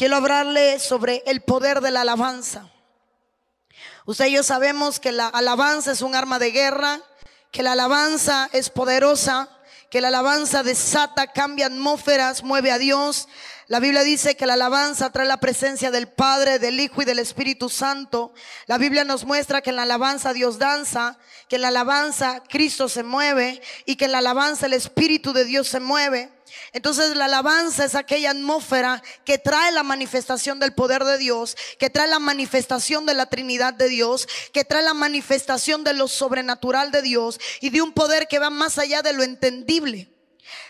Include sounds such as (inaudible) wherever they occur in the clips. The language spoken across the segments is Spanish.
quiero hablarle sobre el poder de la alabanza. Usted y yo sabemos que la alabanza es un arma de guerra, que la alabanza es poderosa, que la alabanza desata, cambia atmósferas, mueve a Dios. La Biblia dice que la alabanza trae la presencia del Padre, del Hijo y del Espíritu Santo. La Biblia nos muestra que en la alabanza Dios danza, que en la alabanza Cristo se mueve y que en la alabanza el Espíritu de Dios se mueve. Entonces la alabanza es aquella atmósfera que trae la manifestación del poder de Dios, que trae la manifestación de la Trinidad de Dios, que trae la manifestación de lo sobrenatural de Dios y de un poder que va más allá de lo entendible.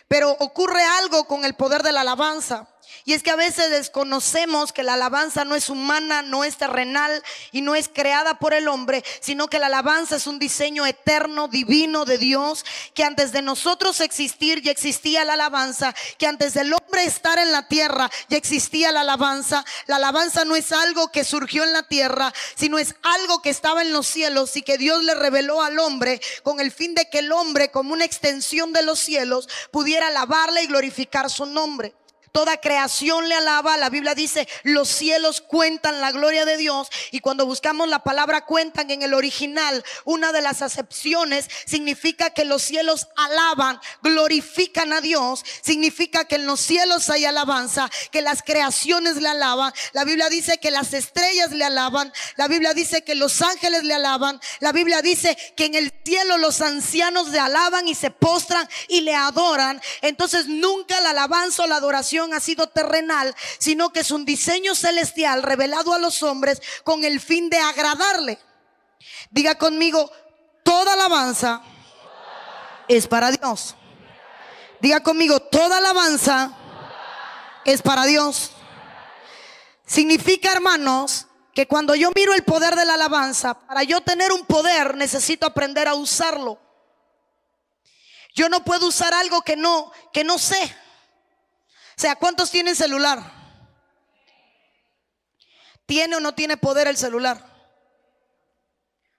Pero ocurre algo con el poder de la alabanza. Y es que a veces desconocemos que la alabanza no es humana, no es terrenal y no es creada por el hombre, sino que la alabanza es un diseño eterno, divino de Dios, que antes de nosotros existir ya existía la alabanza, que antes del hombre estar en la tierra ya existía la alabanza. La alabanza no es algo que surgió en la tierra, sino es algo que estaba en los cielos y que Dios le reveló al hombre con el fin de que el hombre, como una extensión de los cielos, pudiera alabarle y glorificar su nombre. Toda creación le alaba. La Biblia dice, los cielos cuentan la gloria de Dios. Y cuando buscamos la palabra cuentan en el original, una de las acepciones significa que los cielos alaban, glorifican a Dios. Significa que en los cielos hay alabanza, que las creaciones le alaban. La Biblia dice que las estrellas le alaban. La Biblia dice que los ángeles le alaban. La Biblia dice que en el cielo los ancianos le alaban y se postran y le adoran. Entonces nunca la alabanza o la adoración ha sido terrenal, sino que es un diseño celestial revelado a los hombres con el fin de agradarle. Diga conmigo, toda alabanza es para Dios. Diga conmigo, toda alabanza es para Dios. Significa, hermanos, que cuando yo miro el poder de la alabanza, para yo tener un poder necesito aprender a usarlo. Yo no puedo usar algo que no que no sé. Sea, ¿cuántos tienen celular? ¿Tiene o no tiene poder el celular?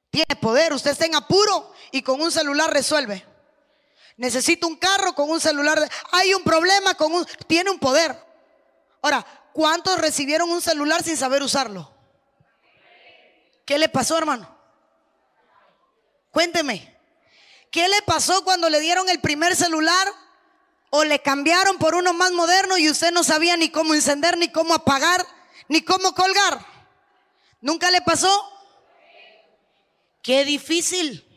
Tiene poder. Usted está en apuro y con un celular resuelve. Necesita un carro con un celular. Hay un problema con un... Tiene un poder. Ahora, ¿cuántos recibieron un celular sin saber usarlo? ¿Qué le pasó, hermano? Cuénteme. ¿Qué le pasó cuando le dieron el primer celular o le cambiaron por uno más moderno y usted no sabía ni cómo encender, ni cómo apagar, ni cómo colgar. ¿Nunca le pasó? Qué difícil.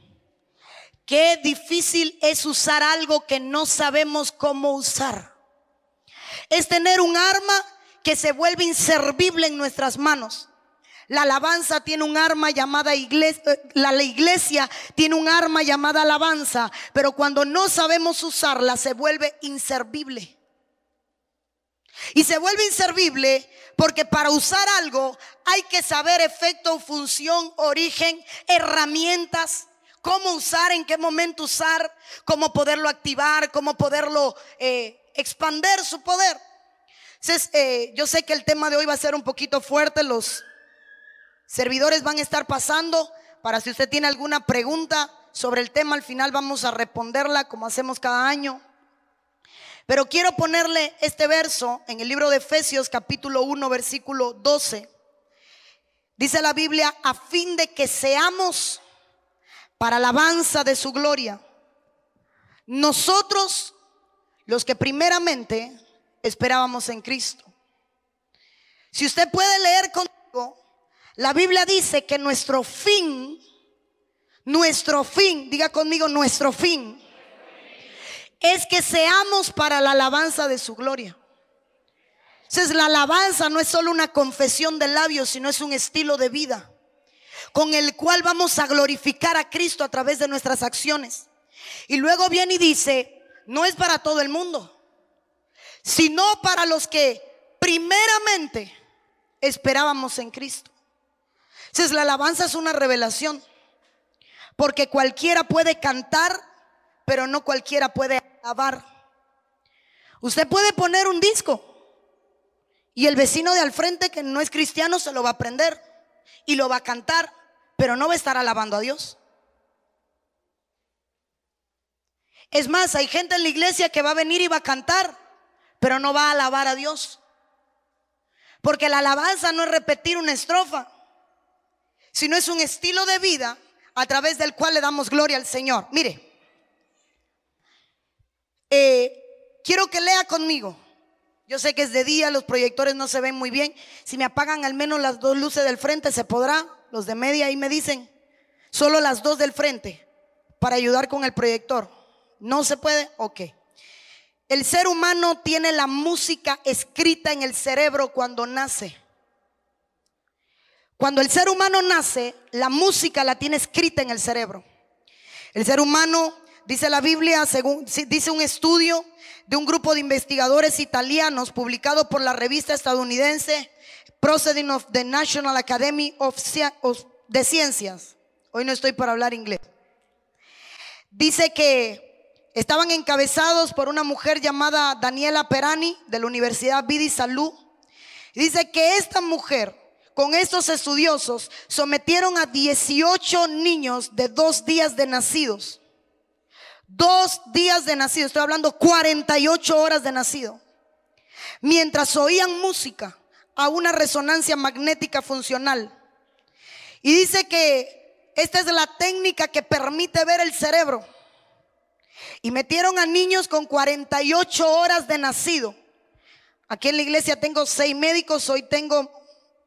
Qué difícil es usar algo que no sabemos cómo usar. Es tener un arma que se vuelve inservible en nuestras manos. La alabanza tiene un arma llamada iglesia, eh, la, iglesia tiene un arma llamada alabanza, pero cuando no sabemos usarla se vuelve inservible. Y se vuelve inservible porque para usar algo hay que saber efecto, función, origen, herramientas, cómo usar, en qué momento usar, cómo poderlo activar, cómo poderlo eh, expander su poder. Entonces, eh, yo sé que el tema de hoy va a ser un poquito fuerte, los Servidores van a estar pasando para si usted tiene alguna pregunta sobre el tema, al final vamos a responderla como hacemos cada año. Pero quiero ponerle este verso en el libro de Efesios capítulo 1 versículo 12. Dice la Biblia, a fin de que seamos para alabanza de su gloria. Nosotros, los que primeramente esperábamos en Cristo. Si usted puede leer conmigo la Biblia dice que nuestro fin, nuestro fin, diga conmigo, nuestro fin, es que seamos para la alabanza de su gloria. Entonces la alabanza no es solo una confesión de labios, sino es un estilo de vida con el cual vamos a glorificar a Cristo a través de nuestras acciones. Y luego viene y dice, no es para todo el mundo, sino para los que primeramente esperábamos en Cristo. Entonces la alabanza es una revelación. Porque cualquiera puede cantar, pero no cualquiera puede alabar. Usted puede poner un disco y el vecino de al frente que no es cristiano se lo va a aprender y lo va a cantar, pero no va a estar alabando a Dios. Es más, hay gente en la iglesia que va a venir y va a cantar, pero no va a alabar a Dios. Porque la alabanza no es repetir una estrofa, sino es un estilo de vida a través del cual le damos gloria al Señor. Mire, eh, quiero que lea conmigo. Yo sé que es de día, los proyectores no se ven muy bien. Si me apagan al menos las dos luces del frente, se podrá. Los de media ahí me dicen, solo las dos del frente para ayudar con el proyector. ¿No se puede? Ok. El ser humano tiene la música escrita en el cerebro cuando nace. Cuando el ser humano nace, la música la tiene escrita en el cerebro. El ser humano, dice la Biblia, según dice un estudio de un grupo de investigadores italianos publicado por la revista estadounidense Proceeding of the National Academy of, de Ciencias. Hoy no estoy para hablar inglés. Dice que estaban encabezados por una mujer llamada Daniela Perani de la Universidad Bidi Salud. Dice que esta mujer con estos estudiosos sometieron a 18 niños de dos días de nacidos. Dos días de nacido, estoy hablando 48 horas de nacido. Mientras oían música a una resonancia magnética funcional. Y dice que esta es la técnica que permite ver el cerebro. Y metieron a niños con 48 horas de nacido. Aquí en la iglesia tengo seis médicos, hoy tengo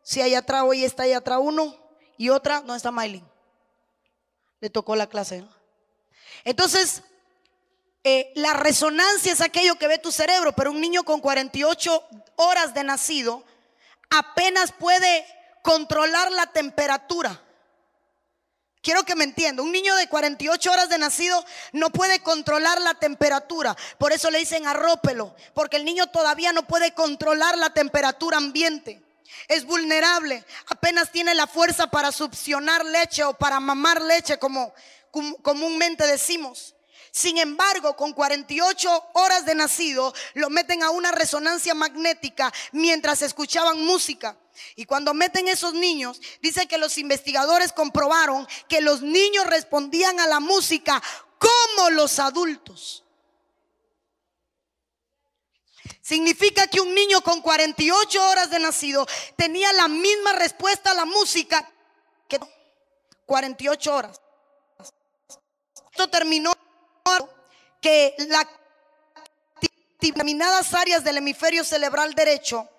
si hay atrás, hoy está ahí atrás uno y otra no está Miley. Le tocó la clase. Entonces, eh, la resonancia es aquello que ve tu cerebro, pero un niño con 48 horas de nacido apenas puede controlar la temperatura. Quiero que me entienda, un niño de 48 horas de nacido no puede controlar la temperatura. Por eso le dicen arrópelo, porque el niño todavía no puede controlar la temperatura ambiente es vulnerable, apenas tiene la fuerza para succionar leche o para mamar leche, como comúnmente decimos. Sin embargo, con 48 horas de nacido, lo meten a una resonancia magnética mientras escuchaban música. Y cuando meten esos niños, dice que los investigadores comprobaron que los niños respondían a la música como los adultos. Significa que un niño con 48 horas de nacido tenía la misma respuesta a la música que 48 horas. Esto terminó que las determinadas áreas del hemisferio cerebral derecho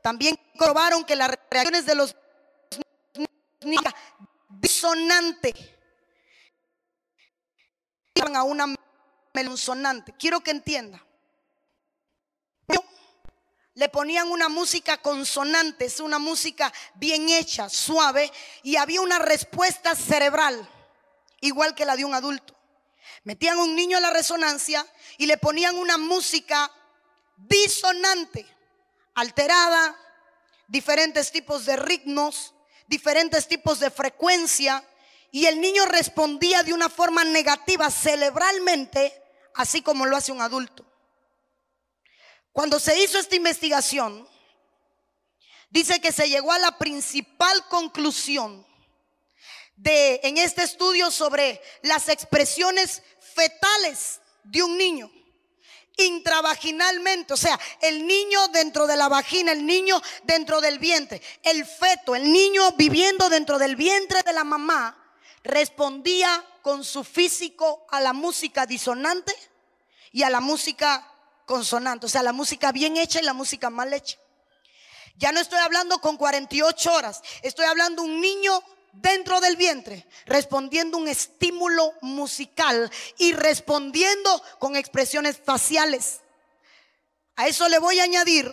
también probaron que las reacciones de los niños disonante a una melonsonante. Quiero que entienda le ponían una música consonante, es una música bien hecha, suave, y había una respuesta cerebral, igual que la de un adulto. Metían un niño a la resonancia y le ponían una música disonante, alterada, diferentes tipos de ritmos, diferentes tipos de frecuencia, y el niño respondía de una forma negativa cerebralmente, así como lo hace un adulto. Cuando se hizo esta investigación, dice que se llegó a la principal conclusión de en este estudio sobre las expresiones fetales de un niño intravaginalmente, o sea, el niño dentro de la vagina, el niño dentro del vientre, el feto, el niño viviendo dentro del vientre de la mamá, respondía con su físico a la música disonante y a la música consonante, o sea, la música bien hecha y la música mal hecha. Ya no estoy hablando con 48 horas, estoy hablando un niño dentro del vientre, respondiendo un estímulo musical y respondiendo con expresiones faciales. A eso le voy a añadir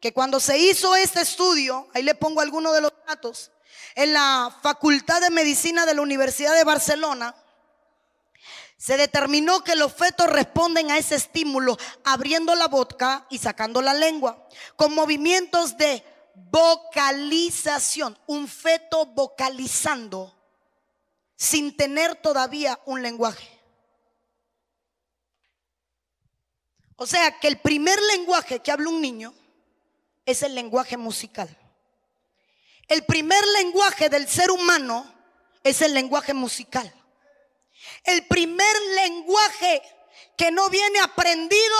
que cuando se hizo este estudio, ahí le pongo algunos de los datos, en la Facultad de Medicina de la Universidad de Barcelona, se determinó que los fetos responden a ese estímulo abriendo la boca y sacando la lengua, con movimientos de vocalización, un feto vocalizando sin tener todavía un lenguaje. O sea que el primer lenguaje que habla un niño es el lenguaje musical. El primer lenguaje del ser humano es el lenguaje musical. El primer lenguaje que no viene aprendido,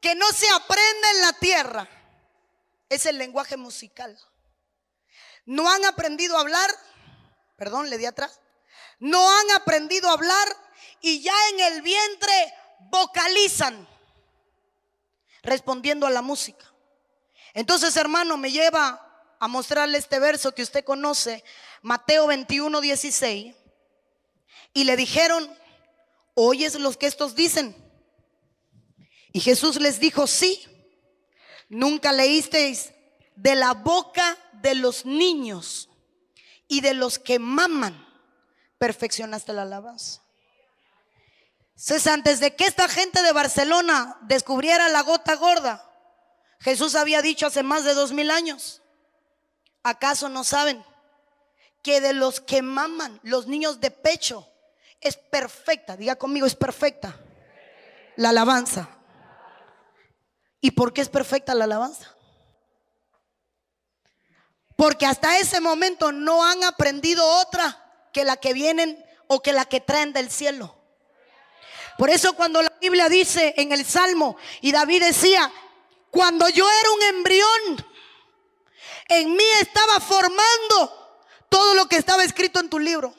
que no se aprende en la tierra, es el lenguaje musical. No han aprendido a hablar, perdón, le di atrás, no han aprendido a hablar y ya en el vientre vocalizan respondiendo a la música. Entonces, hermano, me lleva a mostrarle este verso que usted conoce, Mateo 21, 16. Y le dijeron, ¿oyes lo que estos dicen? Y Jesús les dijo, sí, nunca leísteis de la boca de los niños y de los que maman, perfeccionaste la alabanza. Entonces, antes de que esta gente de Barcelona descubriera la gota gorda, Jesús había dicho hace más de dos mil años, ¿acaso no saben que de los que maman, los niños de pecho, es perfecta, diga conmigo, es perfecta la alabanza? ¿Y por qué es perfecta la alabanza? Porque hasta ese momento no han aprendido otra que la que vienen o que la que traen del cielo. Por eso cuando la Biblia dice en el Salmo, y David decía, cuando yo era un embrión, en mí estaba formando todo lo que estaba escrito en tu libro.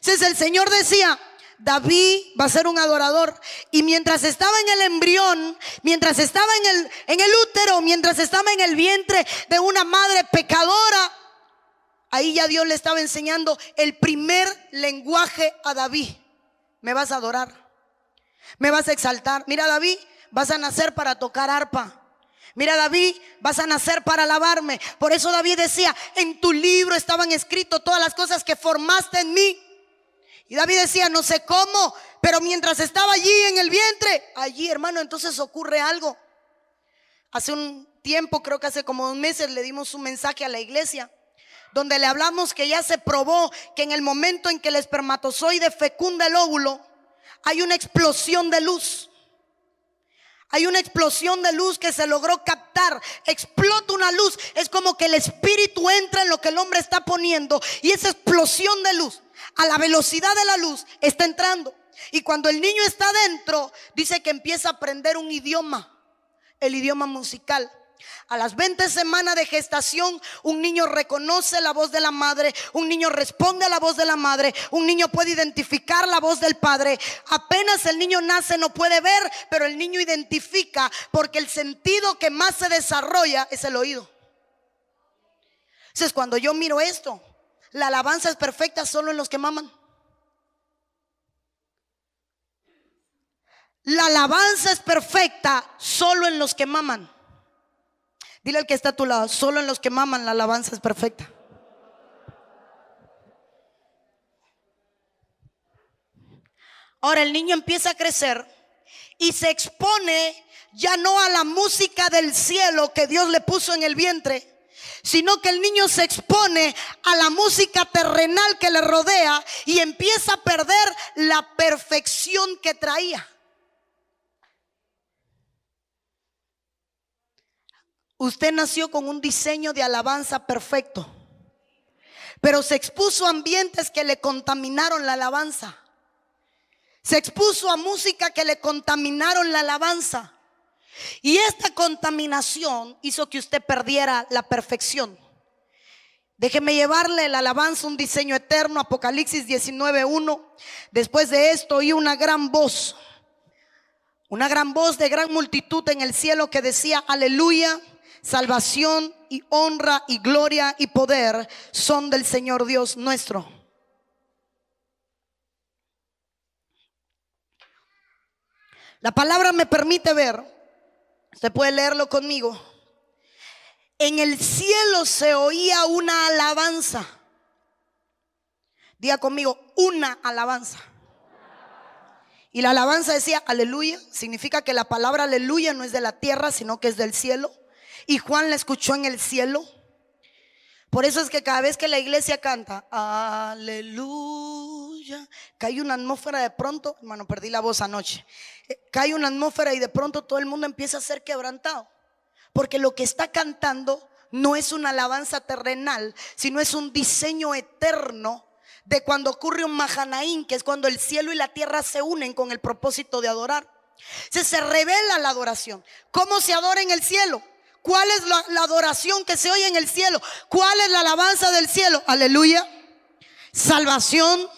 Entonces el Señor decía, David va a ser un adorador. Y mientras estaba en el embrión, mientras estaba en el, en el útero, mientras estaba en el vientre de una madre pecadora, ahí ya Dios le estaba enseñando el primer lenguaje a David. Me vas a adorar. Me vas a exaltar. Mira, David, vas a nacer para tocar arpa. Mira, David, vas a nacer para alabarme. Por eso David decía, en tu libro estaban escritas todas las cosas que formaste en mí. Y David decía, no sé cómo, pero mientras estaba allí en el vientre, allí, hermano, entonces ocurre algo. Hace un tiempo, creo que hace como dos meses, le dimos un mensaje a la iglesia donde le hablamos que ya se probó que en el momento en que el espermatozoide fecunda el óvulo, hay una explosión de luz. Hay una explosión de luz que se logró captar. Explota una luz. Es como que el espíritu entra en lo que el hombre está poniendo. Y esa explosión de luz, a la velocidad de la luz, está entrando. Y cuando el niño está dentro, dice que empieza a aprender un idioma. El idioma musical. A las 20 semanas de gestación, un niño reconoce la voz de la madre, un niño responde a la voz de la madre, un niño puede identificar la voz del padre. Apenas el niño nace no puede ver, pero el niño identifica porque el sentido que más se desarrolla es el oído. Entonces cuando yo miro esto, la alabanza es perfecta solo en los que maman. La alabanza es perfecta solo en los que maman. Dile al que está a tu lado, solo en los que maman la alabanza es perfecta. Ahora el niño empieza a crecer y se expone ya no a la música del cielo que Dios le puso en el vientre, sino que el niño se expone a la música terrenal que le rodea y empieza a perder la perfección que traía. Usted nació con un diseño de alabanza perfecto, pero se expuso a ambientes que le contaminaron la alabanza. Se expuso a música que le contaminaron la alabanza. Y esta contaminación hizo que usted perdiera la perfección. Déjeme llevarle la alabanza, un diseño eterno, Apocalipsis 19.1. Después de esto oí una gran voz, una gran voz de gran multitud en el cielo que decía, aleluya salvación y honra y gloria y poder son del Señor Dios nuestro. La palabra me permite ver, usted puede leerlo conmigo, en el cielo se oía una alabanza. Diga conmigo, una alabanza. Y la alabanza decía, aleluya, significa que la palabra aleluya no es de la tierra, sino que es del cielo. Y Juan la escuchó en el cielo. Por eso es que cada vez que la iglesia canta, aleluya, cae una atmósfera de pronto, hermano, perdí la voz anoche, eh, cae una atmósfera y de pronto todo el mundo empieza a ser quebrantado. Porque lo que está cantando no es una alabanza terrenal, sino es un diseño eterno de cuando ocurre un Mahanaín, que es cuando el cielo y la tierra se unen con el propósito de adorar. Se, se revela la adoración. ¿Cómo se adora en el cielo? ¿Cuál es la, adoración que se oye en el cielo? ¿Cuál es la alabanza del cielo? Aleluya. Salvación,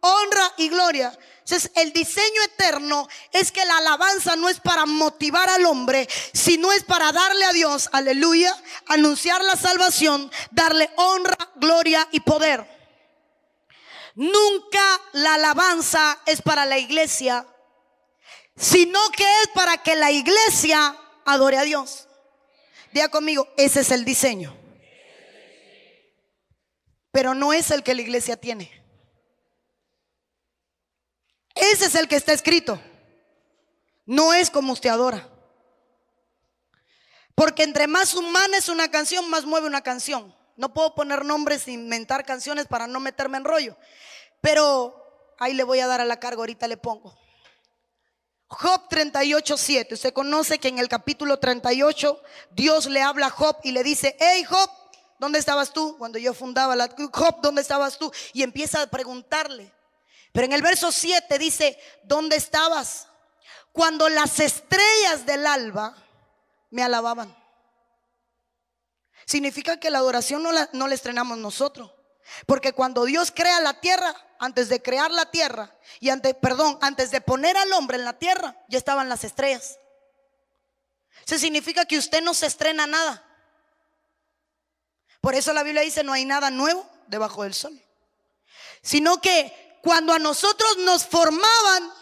honra y gloria. Entonces, el diseño eterno es que la alabanza no es para motivar al hombre, sino es para darle a Dios, aleluya, anunciar la salvación, darle honra, gloria y poder. Nunca la alabanza es para la iglesia, sino que es para que la iglesia adore a Dios. Diga conmigo, ese es el diseño. Pero no es el que la iglesia tiene. Ese es el que está escrito. No es como usted adora. Porque entre más humana es una canción, más mueve una canción. No puedo poner nombres inventar canciones para no meterme en rollo. Pero ahí le voy a dar a la carga, ahorita le pongo. Job 38, 7. Usted conoce que en el capítulo 38 Dios le habla a Job y le dice, hey Job, ¿dónde estabas tú? Cuando yo fundaba la Job, ¿dónde estabas tú? Y empieza a preguntarle. Pero en el verso 7 dice, ¿dónde estabas? Cuando las estrellas del alba me alababan. Significa que la adoración no la, no la estrenamos nosotros. Porque cuando Dios crea la tierra, antes de crear la tierra, y antes, perdón, antes de poner al hombre en la tierra, ya estaban las estrellas. Eso significa que usted no se estrena nada. Por eso la Biblia dice, no hay nada nuevo debajo del sol. Sino que cuando a nosotros nos formaban,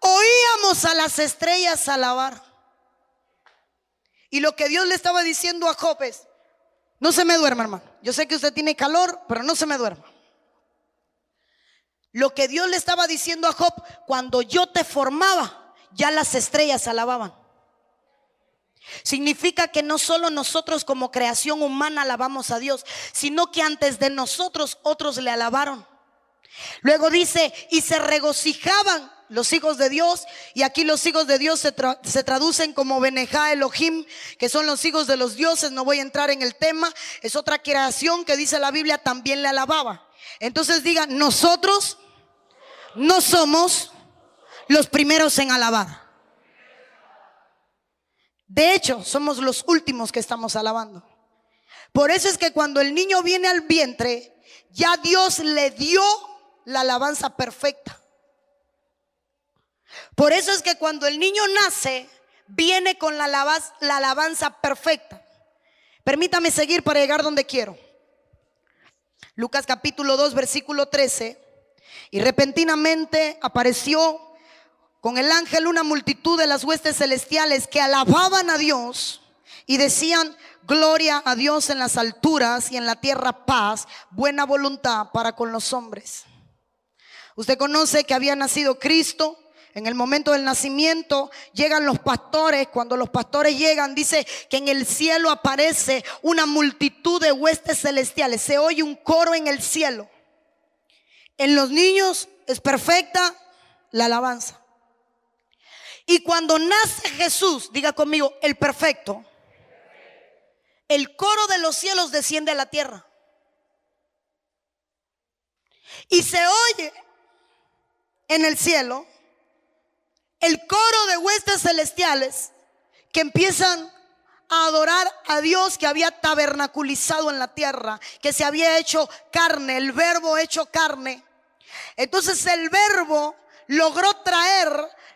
oíamos a las estrellas alabar. Y lo que Dios le estaba diciendo a Job es, no se me duerma, hermano. Yo sé que usted tiene calor, pero no se me duerma. Lo que Dios le estaba diciendo a Job, cuando yo te formaba, ya las estrellas alababan. Significa que no solo nosotros como creación humana alabamos a Dios, sino que antes de nosotros otros le alabaron. Luego dice, y se regocijaban los hijos de Dios, y aquí los hijos de Dios se, traducen como Benejá Elohim, que son los hijos de los dioses, no voy a entrar en el tema, es otra creación que dice la Biblia, también le alababa. Entonces digan, nosotros no somos los primeros en alabar. De hecho, somos los últimos que estamos alabando. Por eso es que cuando el niño viene al vientre, ya Dios le dio la alabanza perfecta. Por eso es que cuando el niño nace, viene con la alabanza, la alabanza perfecta. Permítame seguir para llegar donde quiero. Lucas capítulo 2, versículo 13. Y repentinamente apareció con el ángel una multitud de las huestes celestiales que alababan a Dios y decían, gloria a Dios en las alturas y en la tierra paz, buena voluntad para con los hombres. Usted conoce que había nacido Cristo. En el momento del nacimiento llegan los pastores. Cuando los pastores llegan, dice que en el cielo aparece una multitud de huestes celestiales. Se oye un coro en el cielo. En los niños es perfecta la alabanza. Y cuando nace Jesús, diga conmigo, el perfecto, el coro de los cielos desciende a la tierra. Y se oye en el cielo el coro de huestes celestiales que empiezan a adorar a Dios que había tabernaculizado en la tierra, que se había hecho carne, el verbo hecho carne. Entonces el verbo logró traer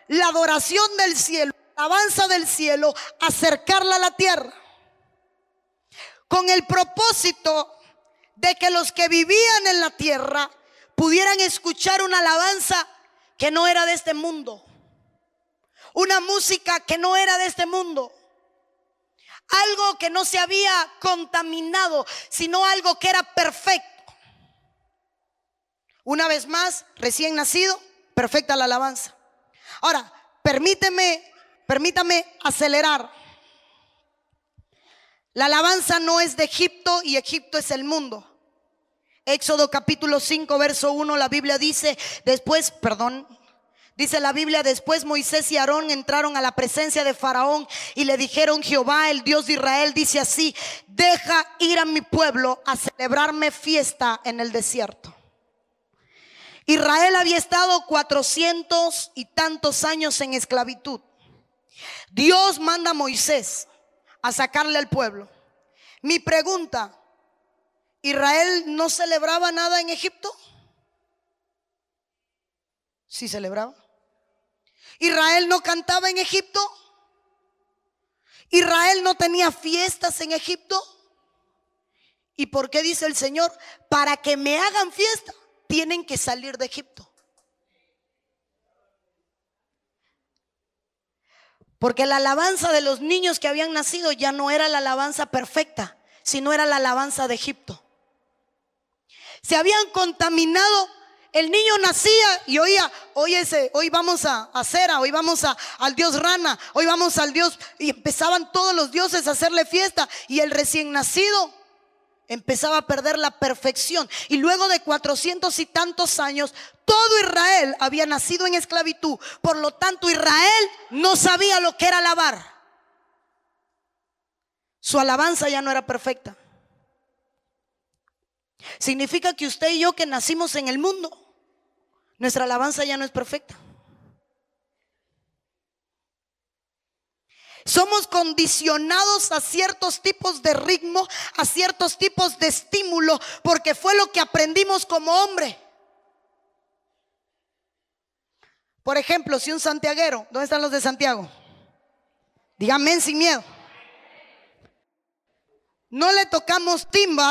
la adoración del cielo, la alabanza del cielo, acercarla a la tierra, con el propósito de que los que vivían en la tierra pudieran escuchar una alabanza que no era de este mundo. Una música que no era de este mundo. Algo que no se había contaminado, sino algo que era perfecto. Una vez más, recién nacido, perfecta la alabanza. Ahora, permíteme, permítame acelerar. La alabanza no es de Egipto y Egipto es el mundo. Éxodo capítulo 5, verso 1, la Biblia dice, después, perdón, dice la Biblia, después Moisés y Aarón entraron a la presencia de Faraón y le dijeron, Jehová, el Dios de Israel, dice así, deja ir a mi pueblo a celebrarme fiesta en el desierto. Israel había estado cuatrocientos y tantos años en esclavitud. Dios manda a Moisés a sacarle al pueblo. Mi pregunta, ¿Israel no celebraba nada en Egipto? Sí celebraba. ¿Israel no cantaba en Egipto? ¿Israel no tenía fiestas en Egipto? ¿Y por qué dice el Señor? Para que me hagan fiesta, tienen que salir de Egipto. Porque la alabanza de los niños que habían nacido ya no era la alabanza perfecta, sino era la alabanza de Egipto. Se habían contaminado. El niño nacía y oía, hoy hoy vamos a, a Cera, hoy vamos al dios Rana, hoy vamos al dios, y empezaban todos los dioses a hacerle fiesta. Y el recién nacido empezaba a perder la perfección. Y luego de cuatrocientos y tantos años, todo Israel había nacido en esclavitud. Por lo tanto, Israel no sabía lo que era alabar. Su alabanza ya no era perfecta. Significa que usted y yo que nacimos en el mundo, nuestra alabanza ya no es perfecta. Somos condicionados a ciertos tipos de ritmo, a ciertos tipos de estímulo, porque fue lo que aprendimos como hombre. Por ejemplo, si un santiaguero, ¿dónde están los de Santiago? Díganme sin miedo. No le tocamos timba,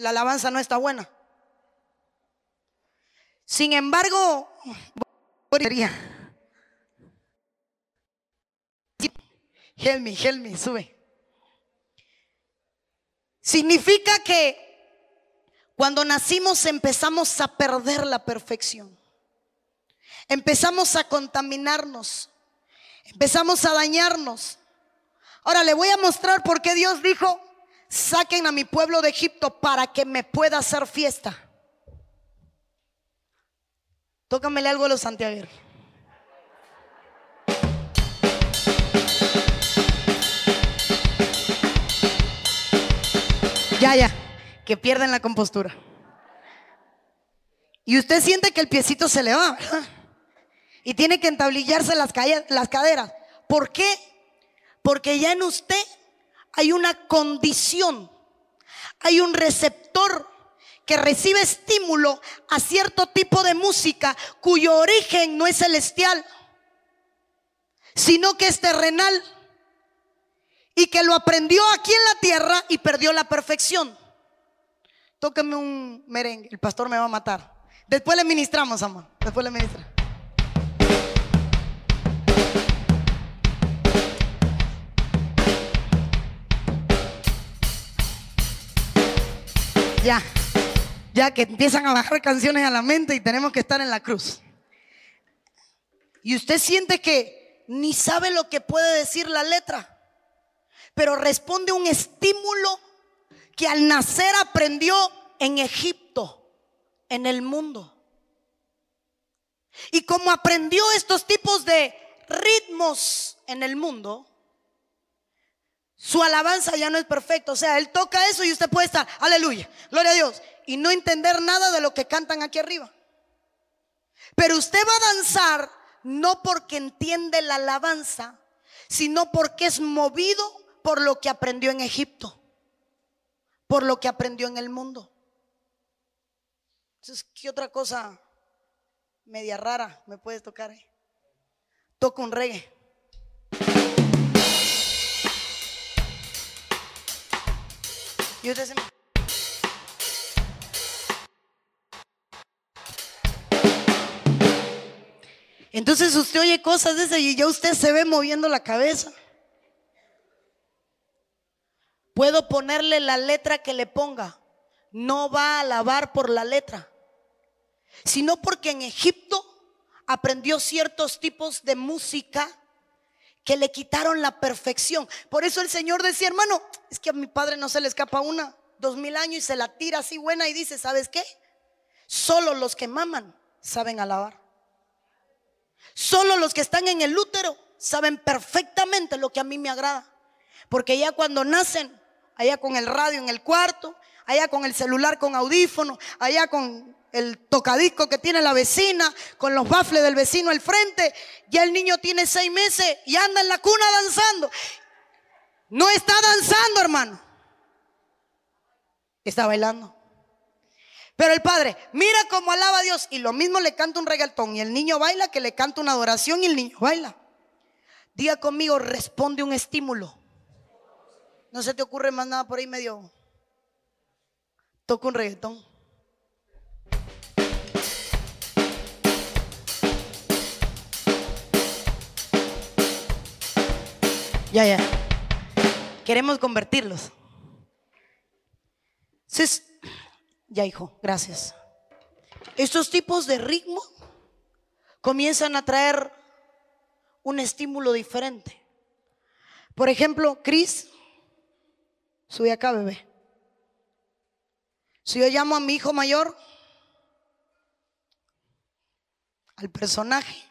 la alabanza no está buena. Sin embargo, Help me, help sube. Significa que cuando nacimos empezamos a perder la perfección. Empezamos a contaminarnos. Empezamos a dañarnos. Ahora le voy a mostrar por qué Dios dijo, saquen a mi pueblo de Egipto para que me pueda hacer fiesta. Tócamele algo a los santiagueros. Ya, ya, que pierden la compostura. Y usted siente que el piecito se le va, Y tiene que entablillarse las, las caderas. ¿Por qué? Porque ya en usted hay una condición, hay un receptor que recibe estímulo a cierto tipo de música cuyo origen no es celestial, sino que es terrenal y que lo aprendió aquí en la tierra y perdió la perfección. Tóqueme un merengue, el pastor me va a matar. Después le ministramos, amor. Después le ministramos. Ya, ya que empiezan a bajar canciones a la mente y tenemos que estar en la cruz. Y usted siente que ni sabe lo que puede decir la letra pero responde un estímulo que al nacer aprendió en Egipto, en el mundo. Y como aprendió estos tipos de ritmos en el mundo, su alabanza ya no es perfecta. O sea, él toca eso y usted puede estar, aleluya, gloria a Dios, y no entender nada de lo que cantan aquí arriba. Pero usted va a danzar no porque entiende la alabanza, sino porque es movido por lo que aprendió en Egipto, por lo que aprendió en el mundo. Entonces, ¿qué otra cosa media rara me puedes tocar? Toca un reggae. Entonces usted oye cosas de esas y ya usted se ve moviendo la cabeza. Puedo ponerle la letra que le ponga. No va a alabar por la letra, sino porque en Egipto aprendió ciertos tipos de música que le quitaron la perfección. Por eso el Señor decía, hermano, es que a mi padre no se le escapa una, dos mil años y se la tira así buena y dice, ¿sabes qué? Solo los que maman saben alabar. Solo los que están en el útero saben perfectamente lo que a mí me agrada. Porque ya cuando nacen allá con el radio en el cuarto, allá con el celular con audífono, allá con el tocadisco que tiene la vecina, con los bafles del vecino al frente. Ya el niño tiene seis meses y anda en la cuna danzando. No está danzando, hermano. Está bailando. Pero el padre, mira cómo alaba a Dios. Y lo mismo le canta un reggaetón. Y el niño baila que le canta una adoración y el niño baila. Diga conmigo, responde un estímulo. No se te ocurre más nada por ahí medio. Toca un reggaetón. Ya, ya. Queremos convertirlos. ya, hijo, gracias. Estos tipos de ritmo comienzan a traer un estímulo diferente. Por ejemplo, Cris, sube acá, bebé. Si yo llamo a mi hijo mayor, al personaje,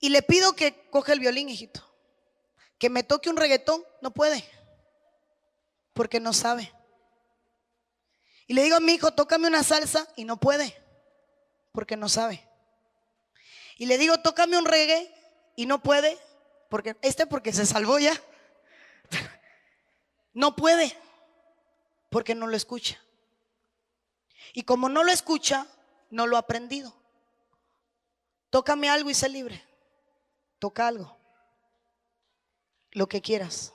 y le pido que coge el violín, hijito, que me toque un reggaetón, no puede, porque no sabe. Y le digo a mi hijo, tócame una salsa, y no puede, porque no sabe. Y le digo, tócame un reggae, y no puede, porque este porque se salvó ya. (laughs) No puede, porque no lo escucha. Y como no lo escucha, no lo ha aprendido. Tócame algo y sé libre. Toca algo. Lo que quieras.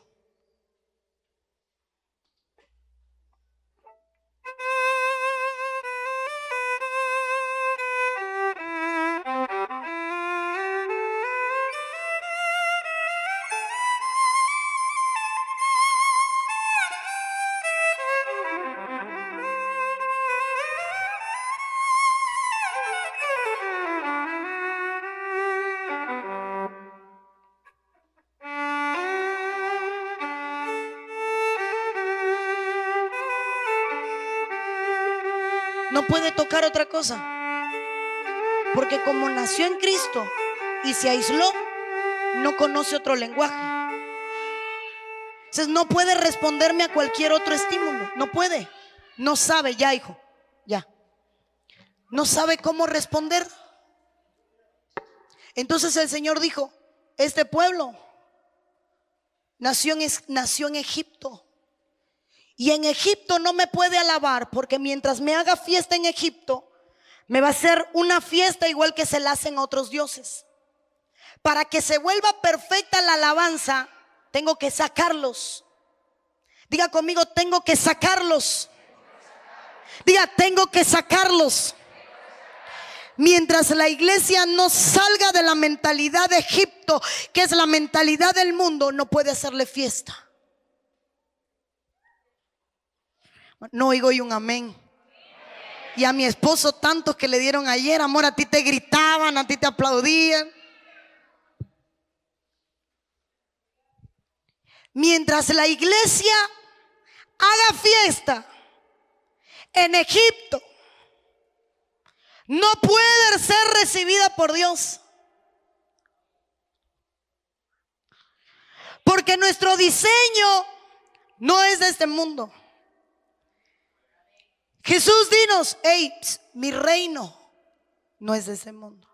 Puede tocar otra cosa. Porque como nació en Cristo y se aisló, no conoce otro lenguaje. Entonces no puede responderme a cualquier otro estímulo. No puede. No sabe ya, hijo. Ya. No sabe cómo responder. Entonces el Señor dijo, este pueblo nació en, nació en Egipto. Y en Egipto no me puede alabar porque mientras me haga fiesta en Egipto, me va a hacer una fiesta igual que se la hacen otros dioses. Para que se vuelva perfecta la alabanza, tengo que sacarlos. Diga conmigo, tengo que sacarlos. Diga, tengo que sacarlos. Mientras la iglesia no salga de la mentalidad de Egipto, que es la mentalidad del mundo, no puede hacerle fiesta. No oigo y un amén. Y a mi esposo tantos que le dieron ayer, amor, a ti te gritaban, a ti te aplaudían. Mientras la iglesia haga fiesta en Egipto, no puede ser recibida por Dios. Porque nuestro diseño no es de este mundo. Jesús, dinos, hey, mi reino no es de ese mundo.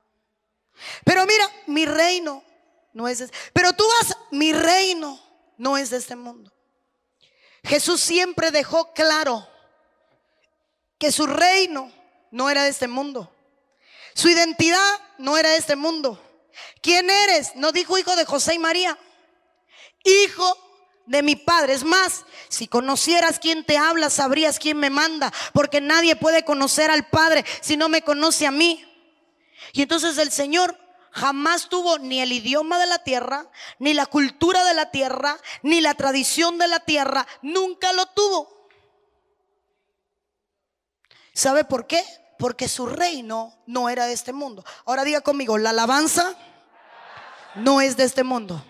Pero mira, mi reino no es de ese, Pero tú vas, mi reino no es de este mundo. Jesús siempre dejó claro que su reino no era de este mundo. Su identidad no era de este mundo. ¿Quién eres? No dijo hijo de José y María. Hijo de mi Padre. Es más, si conocieras quién te habla, sabrías quién me manda, porque nadie puede conocer al Padre si no me conoce a mí. Y entonces el Señor jamás tuvo ni el idioma de la tierra, ni la cultura de la tierra, ni la tradición de la tierra, nunca lo tuvo. ¿Sabe por qué? Porque su reino no era de este mundo. Ahora diga conmigo, la alabanza no es de este mundo.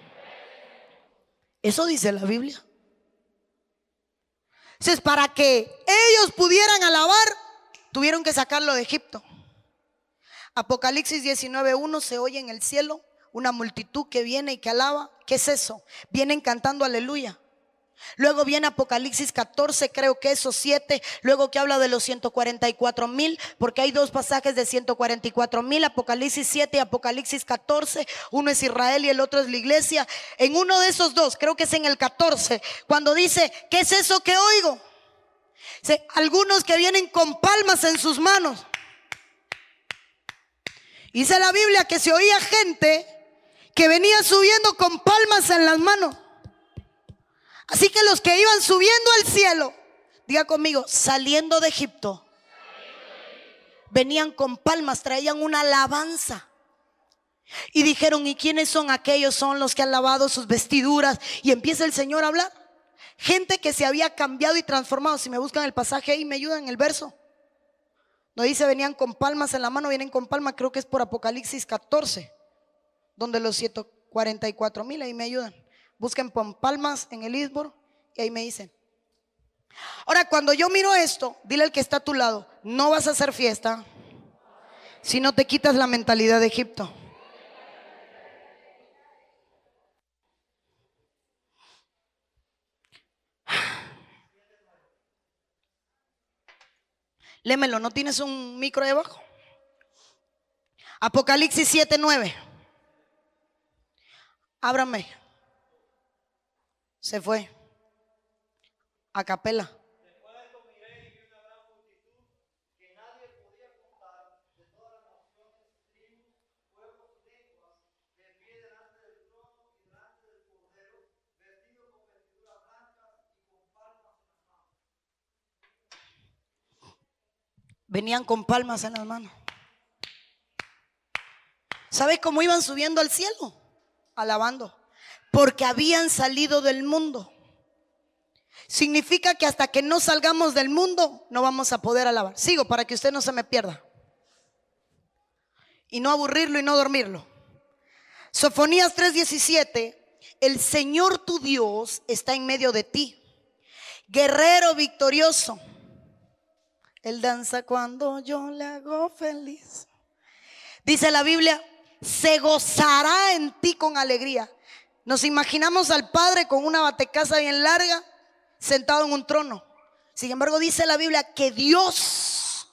Eso dice la Biblia. Entonces, para que ellos pudieran alabar, tuvieron que sacarlo de Egipto. Apocalipsis 19.1 se oye en el cielo una multitud que viene y que alaba. ¿Qué es eso? Vienen cantando aleluya. Luego viene Apocalipsis 14, creo que esos 7. Luego que habla de los 144 mil, porque hay dos pasajes de 144 mil, Apocalipsis 7 y Apocalipsis 14. Uno es Israel y el otro es la iglesia. En uno de esos dos, creo que es en el 14, cuando dice, ¿qué es eso que oigo? algunos que vienen con palmas en sus manos. Dice la Biblia que se oía gente que venía subiendo con palmas en las manos. Así que los que iban subiendo al cielo, diga conmigo, saliendo de Egipto, venían con palmas, traían una alabanza. Y dijeron, ¿y quiénes son aquellos? Son los que han lavado sus vestiduras. Y empieza el Señor a hablar. Gente que se había cambiado y transformado. Si me buscan el pasaje ahí, me ayudan el verso. No dice venían con palmas en la mano, vienen con palmas, creo que es por Apocalipsis 14, donde los 144 mil, ahí me ayudan. Busquen con palmas en el Isbor y ahí me dicen. Ahora, cuando yo miro esto, dile al que está a tu lado, no vas a hacer fiesta si no te quitas la mentalidad de Egipto. Lémelo, ¿no tienes un micro debajo? Apocalipsis 7, 9. Ábrame. Se fue. A capela. venían con palmas en las manos. ¿Sabes cómo iban subiendo al cielo? Alabando. Porque habían salido del mundo. Significa que hasta que no salgamos del mundo no vamos a poder alabar. Sigo para que usted no se me pierda. Y no aburrirlo y no dormirlo. Sofonías 3:17. El Señor tu Dios está en medio de ti. Guerrero victorioso él danza cuando yo le hago feliz. Dice la Biblia, se gozará en ti con alegría. Nos imaginamos al Padre con una batecasa bien larga, sentado en un trono. Sin embargo, dice la Biblia que Dios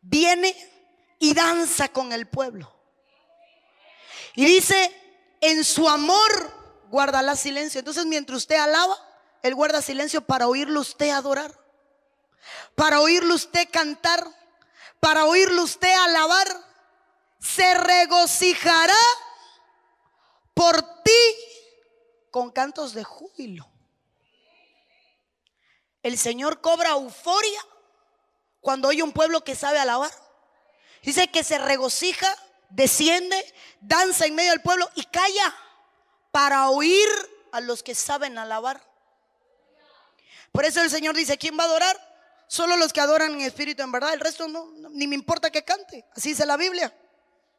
viene y danza con el pueblo. Y dice, en su amor guardará silencio. Entonces, mientras usted alaba, Él guarda silencio para oírlo usted adorar para oírlo usted cantar, para oírlo usted alabar, se regocijará por ti con cantos de júbilo. El Señor cobra euforia cuando oye un pueblo que sabe alabar. Dice que se regocija, desciende, danza en medio del pueblo y calla para oír a los que saben alabar. Por eso el Señor dice, ¿quién va a adorar? Solo los que adoran en espíritu en verdad, el resto no, ni me importa que cante. Así dice la Biblia.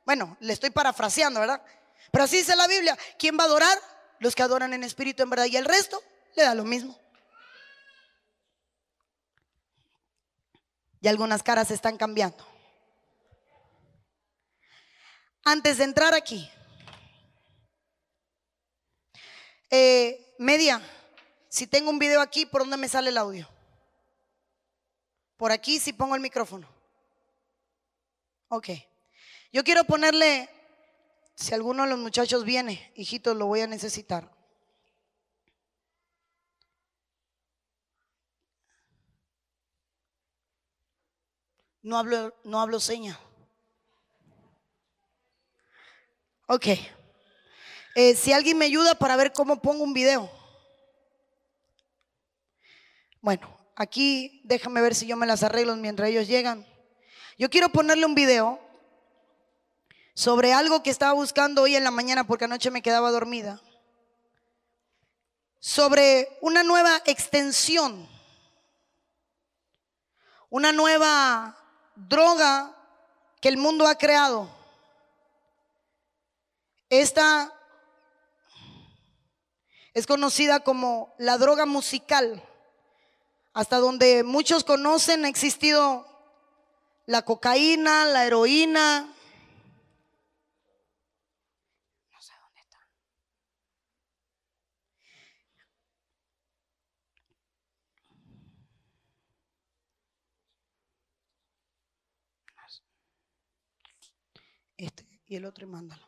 Bueno, le estoy parafraseando, ¿verdad? Pero así dice la Biblia. ¿Quién va a adorar? Los que adoran en espíritu en verdad. Y el resto le da lo mismo. Y algunas caras están cambiando. Antes de entrar aquí, eh, media, si tengo un video aquí, ¿por dónde me sale el audio? Por aquí si pongo el micrófono. Ok. Yo quiero ponerle, si alguno de los muchachos viene, hijito, lo voy a necesitar. No hablo, no hablo seña. Ok. Eh, si alguien me ayuda para ver cómo pongo un video. Bueno, Aquí déjame ver si yo me las arreglo mientras ellos llegan. Yo quiero ponerle un video sobre algo que estaba buscando hoy en la mañana porque anoche me quedaba dormida. Sobre una nueva extensión, una nueva droga que el mundo ha creado. Esta es conocida como la droga musical. Hasta donde muchos conocen ha existido la cocaína, la heroína. Y el otro y mándalo.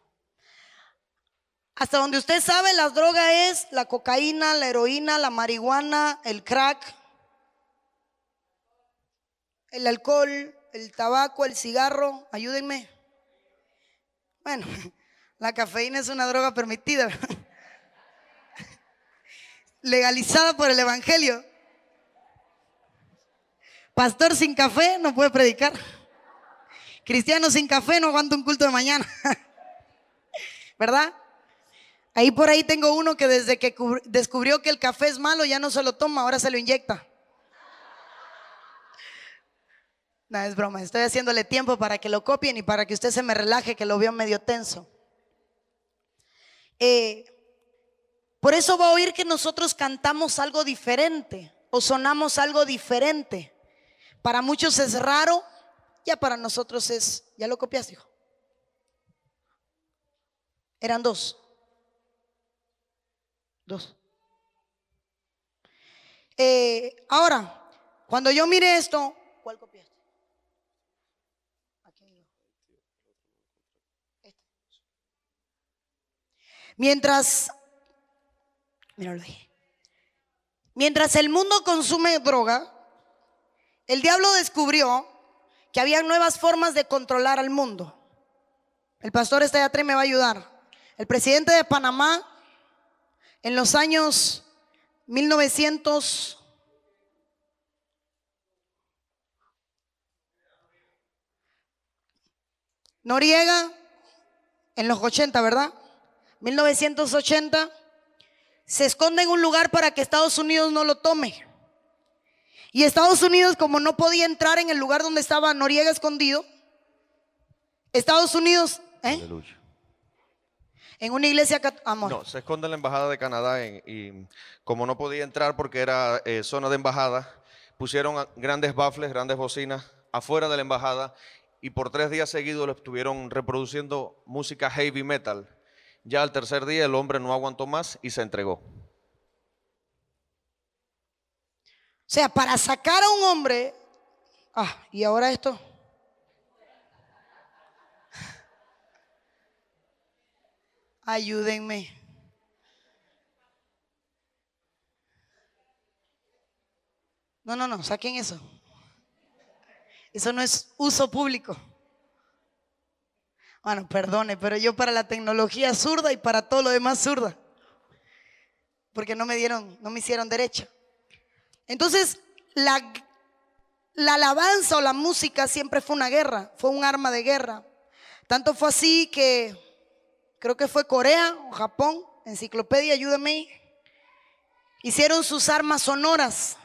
Hasta donde usted sabe, las drogas es la cocaína, la heroína, la marihuana, el crack, el alcohol, el tabaco, el cigarro. Ayúdenme. Bueno, (laughs) la cafeína es una droga permitida, (laughs) legalizada por el Evangelio. Pastor sin café no puede predicar. Cristiano sin café no aguanta un culto de mañana. (laughs) ¿Verdad? Ahí por ahí tengo uno que desde que descubrió que el café es malo ya no se lo toma, ahora se lo inyecta. No, es broma, estoy haciéndole tiempo para que lo copien y para que usted se me relaje, que lo veo medio tenso. Eh, por eso va a oír que nosotros cantamos algo diferente o sonamos algo diferente. Para muchos es raro, ya para nosotros es, ¿ya lo copiaste, hijo? Eran dos. Dos. Eh, ahora, cuando yo mire esto, ¿cuál copiaste? Este. Mientras, míralo ahí. Mientras el mundo consume droga, el diablo descubrió que había nuevas formas de controlar al mundo. El pastor está atrás me va a ayudar. El presidente de Panamá en los años 1900 Noriega en los 80, ¿verdad? 1980 se esconde en un lugar para que Estados Unidos no lo tome. Y Estados Unidos, como no podía entrar en el lugar donde estaba Noriega escondido, Estados Unidos, ¿eh? En una iglesia, amor. No, se esconde en la embajada de Canadá y como no podía entrar porque era eh, zona de embajada, pusieron grandes baffles, grandes bocinas afuera de la embajada y por tres días seguidos le estuvieron reproduciendo música heavy metal. Ya al tercer día el hombre no aguantó más y se entregó. O sea, para sacar a un hombre, ah, y ahora esto. Ayúdenme. No, no, no, saquen eso. Eso no es uso público. Bueno, perdone, pero yo para la tecnología zurda y para todo lo demás zurda. Porque no me dieron, no me hicieron derecho. Entonces, la, la alabanza o la música siempre fue una guerra, fue un arma de guerra. Tanto fue así que creo que fue Corea o Japón, enciclopedia, ayúdame, hicieron sus armas sonoras.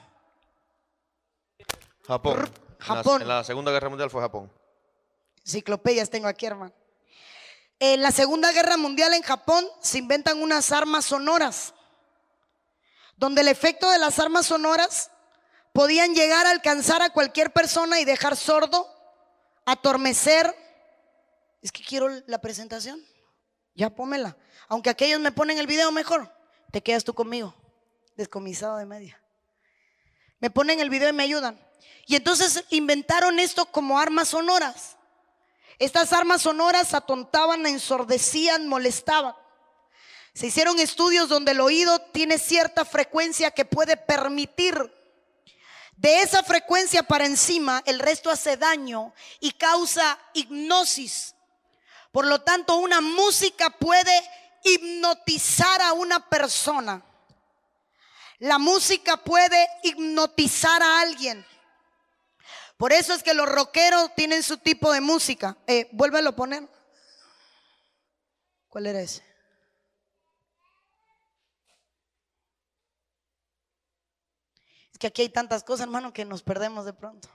Japón. Japón. En la, Segunda Guerra Mundial fue Japón. Enciclopedias tengo aquí, hermano. En la Segunda Guerra Mundial en Japón se inventan unas armas sonoras donde el efecto de las armas sonoras podían llegar a alcanzar a cualquier persona y dejar sordo, atormecer. Es que quiero la presentación. Ya pómela. Aunque aquellos me ponen el video mejor, te quedas tú conmigo, descomisado de media. Me ponen el video y me ayudan. Y entonces inventaron esto como armas sonoras. Estas armas sonoras atontaban, ensordecían, molestaban. Se hicieron estudios donde el oído tiene cierta frecuencia que puede permitir de esa frecuencia para encima, el resto hace daño y causa hipnosis. Por lo tanto, una música puede hipnotizar a una persona. La música puede hipnotizar a alguien. Por eso es que los rockeros tienen su tipo de música. Eh, vuélvelo a poner. ¿Cuál era ese? Que aquí hay tantas cosas, hermano, que nos perdemos de pronto.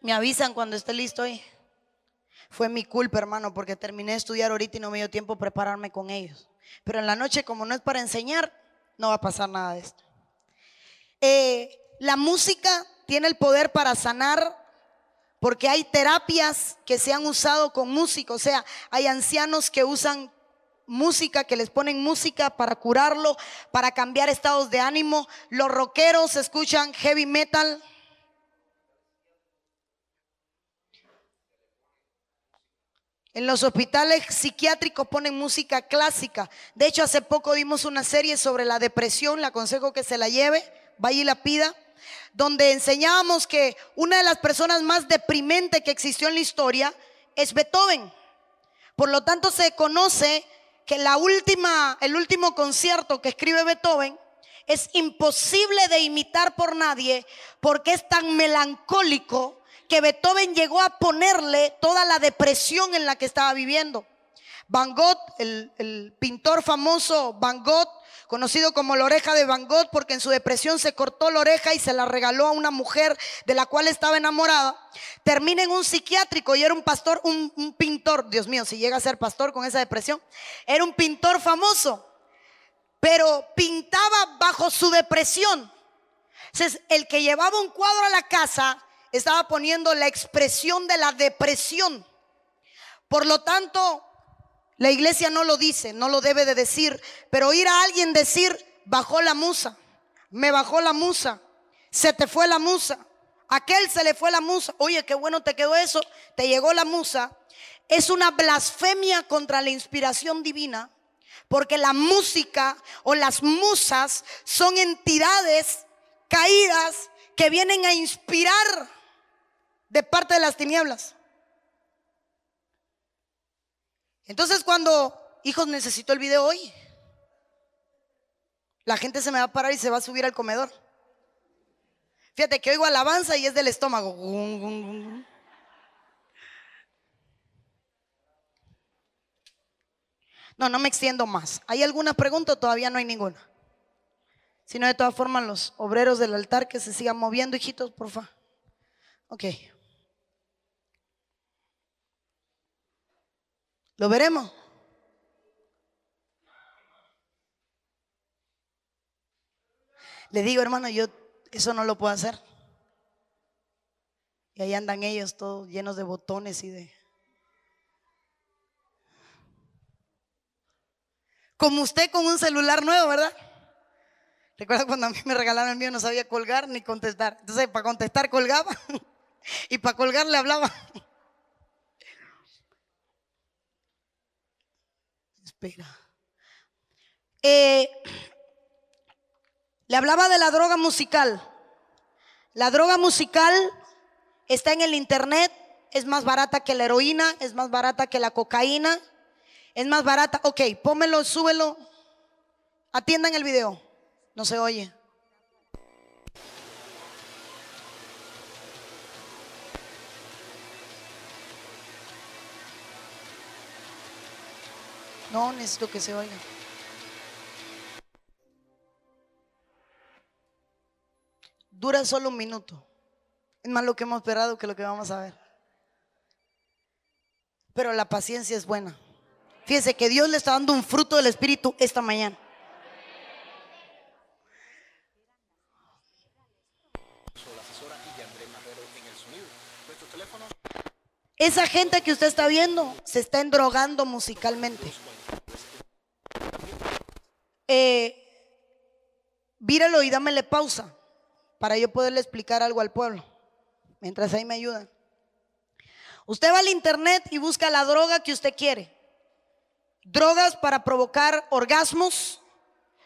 Me avisan cuando esté listo ahí. Fue mi culpa, hermano, porque terminé de estudiar ahorita y no me dio tiempo prepararme con ellos. Pero en la noche, como no es para enseñar, no va a pasar nada de esto. Eh, la música tiene el poder para sanar porque hay terapias que se han usado con música. O sea, hay ancianos que usan música, que les ponen música para curarlo, para cambiar estados de ánimo. Los rockeros escuchan heavy metal. En los hospitales psiquiátricos ponen música clásica. De hecho, hace poco dimos una serie sobre la depresión, le aconsejo que se la lleve, vaya y la pida, donde enseñábamos que una de las personas más deprimentes que existió en la historia es Beethoven. Por lo tanto, se conoce que la última, el último concierto que escribe Beethoven es imposible de imitar por nadie porque es tan melancólico que Beethoven llegó a ponerle toda la depresión en la que estaba viviendo. Van Gogh, el, pintor famoso Van Gogh, conocido como la oreja de Van Gogh, porque en su depresión se cortó la oreja y se la regaló a una mujer de la cual estaba enamorada, termina en un psiquiátrico y era un pastor, un, pintor, Dios mío, si llega a ser pastor con esa depresión, era un pintor famoso, pero pintaba bajo su depresión. Entonces, el que llevaba un cuadro a la casa estaba poniendo la expresión de la depresión. Por lo tanto, la iglesia no lo dice, no lo debe de decir, pero oír a alguien decir, bajó la musa, me bajó la musa, se te fue la musa, aquel se le fue la musa, oye, qué bueno te quedó eso, te llegó la musa, es una blasfemia contra la inspiración divina, porque la música o las musas son entidades caídas que vienen a inspirar de parte de las tinieblas. Entonces cuando, hijos, necesito el video hoy, la gente se me va a parar y se va a subir al comedor. Fíjate que oigo alabanza y es del estómago. No, no me extiendo más. ¿Hay alguna pregunta? Todavía no hay ninguna. Si no, de todas formas, los obreros del altar que se sigan moviendo, hijitos, por favor. Ok. Lo veremos. Le digo, hermano, yo eso no lo puedo hacer. Y ahí andan ellos todos llenos de botones y de... Como usted con un celular nuevo, ¿verdad? Recuerda cuando a mí me regalaron el mío no sabía colgar ni contestar. Entonces, para contestar colgaba (laughs) y para colgar le hablaba. Eh, le hablaba de la droga musical. La droga musical está en el internet, es más barata que la heroína, es más barata que la cocaína, es más barata. Ok, pómelo, súbelo. Atiendan el video. No se oye. No, necesito que se oiga. Dura solo un minuto. Es más lo que hemos esperado que lo que vamos a ver. Pero la paciencia es buena. Fíjese que Dios le está dando un fruto del Espíritu esta mañana. Esa gente que usted está viendo se está endrogando musicalmente. Eh, víralo y dámele pausa para yo poderle explicar algo al pueblo, mientras ahí me ayudan. Usted va al internet y busca la droga que usted quiere. Drogas para provocar orgasmos,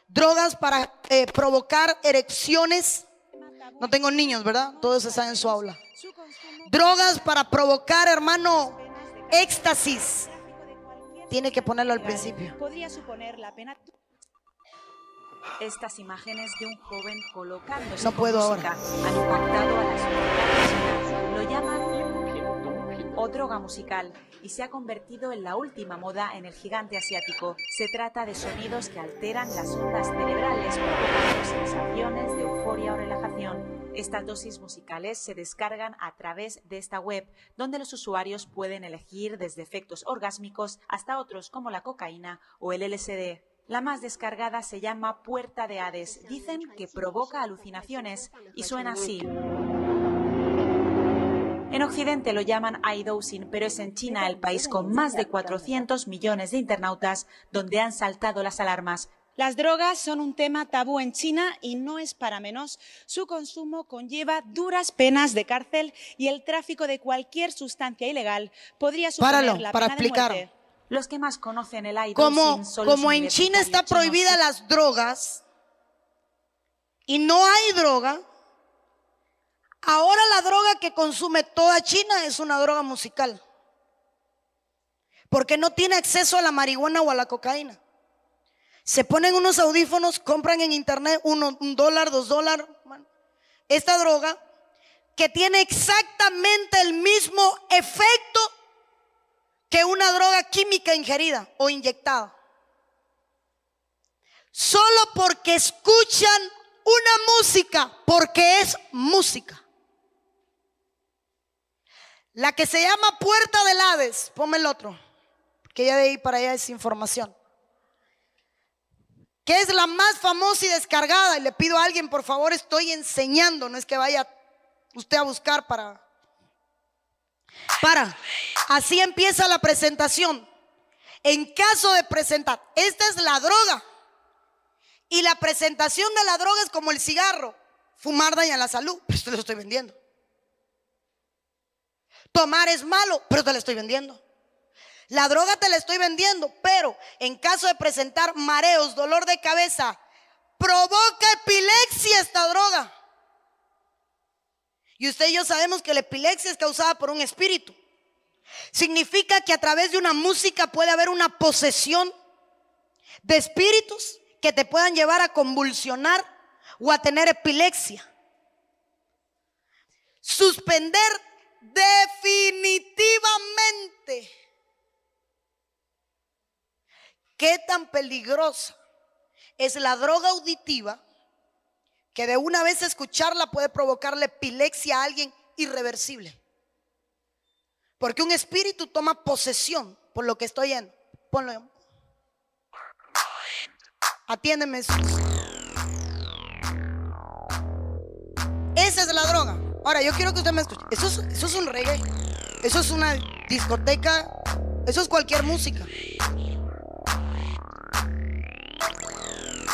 drogas para eh, provocar erecciones. No tengo niños, ¿verdad? Todos están en su aula. Drogas para provocar, hermano, éxtasis. Tiene que ponerlo al principio. Podría suponer la pena. Estas imágenes de un joven colocándose no puedo ahora. han impactado a la sociedad. Lo llaman o droga musical y se ha convertido en la última moda en el gigante asiático. Se trata de sonidos que alteran las ondas cerebrales provocando sensaciones de euforia o relajación. Estas dosis musicales se descargan a través de esta web, donde los usuarios pueden elegir desde efectos orgásmicos hasta otros como la cocaína o el LSD. La más descargada se llama Puerta de Hades. Dicen que provoca alucinaciones y suena así. En Occidente lo llaman iDosing, pero es en China el país con más de 400 millones de internautas donde han saltado las alarmas Las drogas son un tema tabú en China y no es para menos. Su consumo conlleva duras penas de cárcel y el tráfico de cualquier sustancia ilegal podría suponer Páralo, la para pena de explicar. muerte. Los que más conocen el idol Como, como en China está prohibida las drogas y no hay droga, ahora la droga que consume toda China es una droga musical. Porque no tiene acceso a la marihuana o a la cocaína. Se ponen unos audífonos, compran en internet uno, un dólar, dos dólares. Esta droga que tiene exactamente el mismo efecto que una droga química ingerida o inyectada. Solo porque escuchan una música, porque es música. La que se llama Puerta del Hades, ponme el otro, que ya de ahí para allá es información. Que es la más famosa y descargada. Y le pido a alguien, por favor, estoy enseñando, no es que vaya usted a buscar para para. Así empieza la presentación. En caso de presentar, esta es la droga. Y la presentación de la droga es como el cigarro. Fumar daña la salud, pero esto lo estoy vendiendo. Tomar es malo, pero te lo estoy vendiendo. La droga te la estoy vendiendo, pero en caso de presentar mareos, dolor de cabeza, provoca epilepsia esta droga. Y usted y yo sabemos que la epilepsia es causada por un espíritu. Significa que a través de una música puede haber una posesión de espíritus que te puedan llevar a convulsionar o a tener epilepsia. Suspender definitivamente. ¿Qué tan peligrosa es la droga auditiva que de una vez escucharla puede provocarle epilepsia a alguien irreversible? Porque un espíritu toma posesión por lo que estoy en. Ponlo. Atiéndeme. Esa es la droga. Ahora, yo quiero que usted me escuche. Eso es, eso es un reggae. Eso es una discoteca. Eso es cualquier música.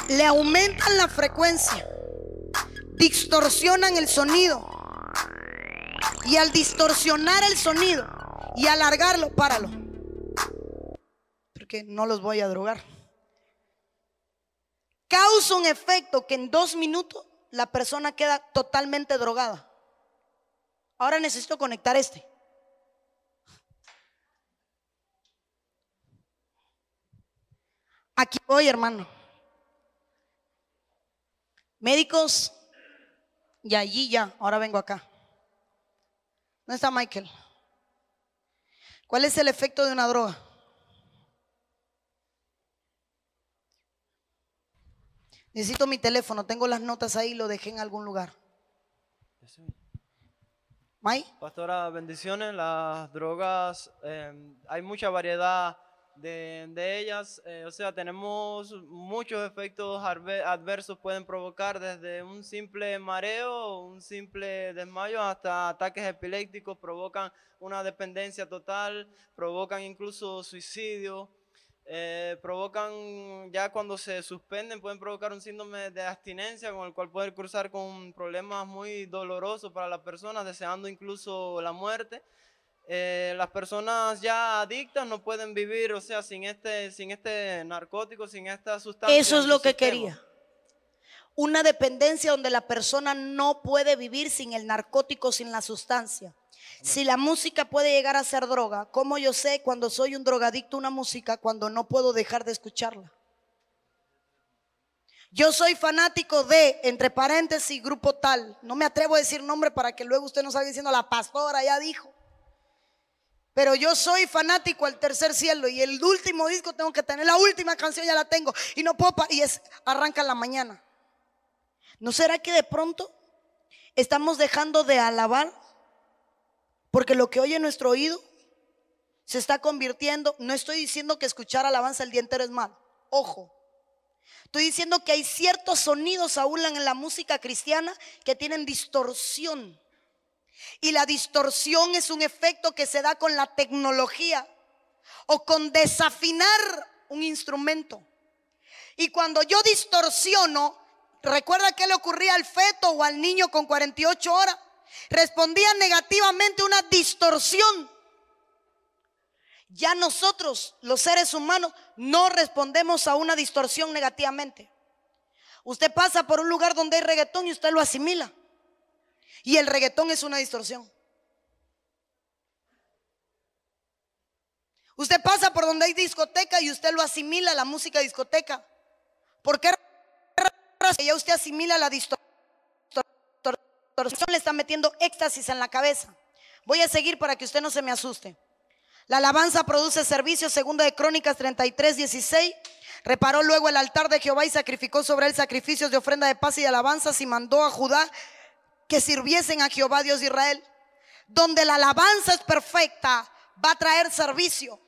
Le aumentan la frecuencia. Distorsionan el sonido. Y al distorsionar el sonido y alargarlo, páralo. Porque no los voy a drogar. Causa un efecto que en dos minutos la persona queda totalmente drogada. Ahora necesito conectar este. Aquí voy, hermano. Médicos, y allí ya, ahora vengo acá. ¿Dónde está Michael? ¿Cuál es el efecto de una droga? Necesito mi teléfono, tengo las notas ahí, lo dejé en algún lugar. ¿May? Pastora, bendiciones. Las drogas, eh, hay mucha variedad de, de ellas. eh, o sea, tenemos muchos efectos adversos pueden provocar desde un simple mareo, un simple desmayo hasta ataques epilépticos. Provocan una dependencia total, provocan incluso suicidio. eh, provocan, ya cuando se suspenden, pueden provocar un síndrome de abstinencia con el cual pueden cruzar con problemas muy dolorosos para las personas, deseando incluso la muerte. Eh, las personas ya adictas no pueden vivir, o sea, sin este, sin este narcótico, sin esta sustancia. Eso es lo que sistema. quería. Una dependencia donde la persona no puede vivir sin el narcótico, sin la sustancia. Si la música puede llegar a ser droga, ¿cómo yo sé cuando soy un drogadicto una música cuando no puedo dejar de escucharla? Yo soy fanático de, entre paréntesis, grupo tal. No me atrevo a decir nombre para que luego usted no salga diciendo la pastora ya dijo. Pero yo soy fanático al tercer cielo y el último disco tengo que tener, la última canción ya la tengo y no puedo, y es, arranca la mañana. ¿No será que de pronto estamos dejando de alabar? Porque lo que oye nuestro oído se está convirtiendo, no estoy diciendo que escuchar alabanza el día entero es mal, ojo. Estoy diciendo que hay ciertos sonidos aún en la música cristiana que tienen distorsión. Y la distorsión es un efecto que se da con la tecnología o con desafinar un instrumento. Y cuando yo distorsiono, ¿recuerda qué le ocurría al feto o al niño con 48 horas? Respondía negativamente una distorsión. Ya nosotros, los seres humanos, no respondemos a una distorsión negativamente. Usted pasa por un lugar donde hay reggaetón y usted lo asimila. Y el reggaetón es una distorsión. Usted pasa por donde hay discoteca y usted lo asimila la música discoteca. ¿Por qué? Ya usted asimila la distorsión, le está metiendo éxtasis en la cabeza. Voy a seguir para que usted no se me asuste. La alabanza produce servicio, segunda de Crónicas 33, 16. Reparó luego el altar de Jehová y sacrificó sobre él sacrificios de ofrenda de paz y de alabanzas y mandó a Judá que sirviesen a Jehová Dios de Israel. Donde la alabanza es perfecta, va a traer servicio.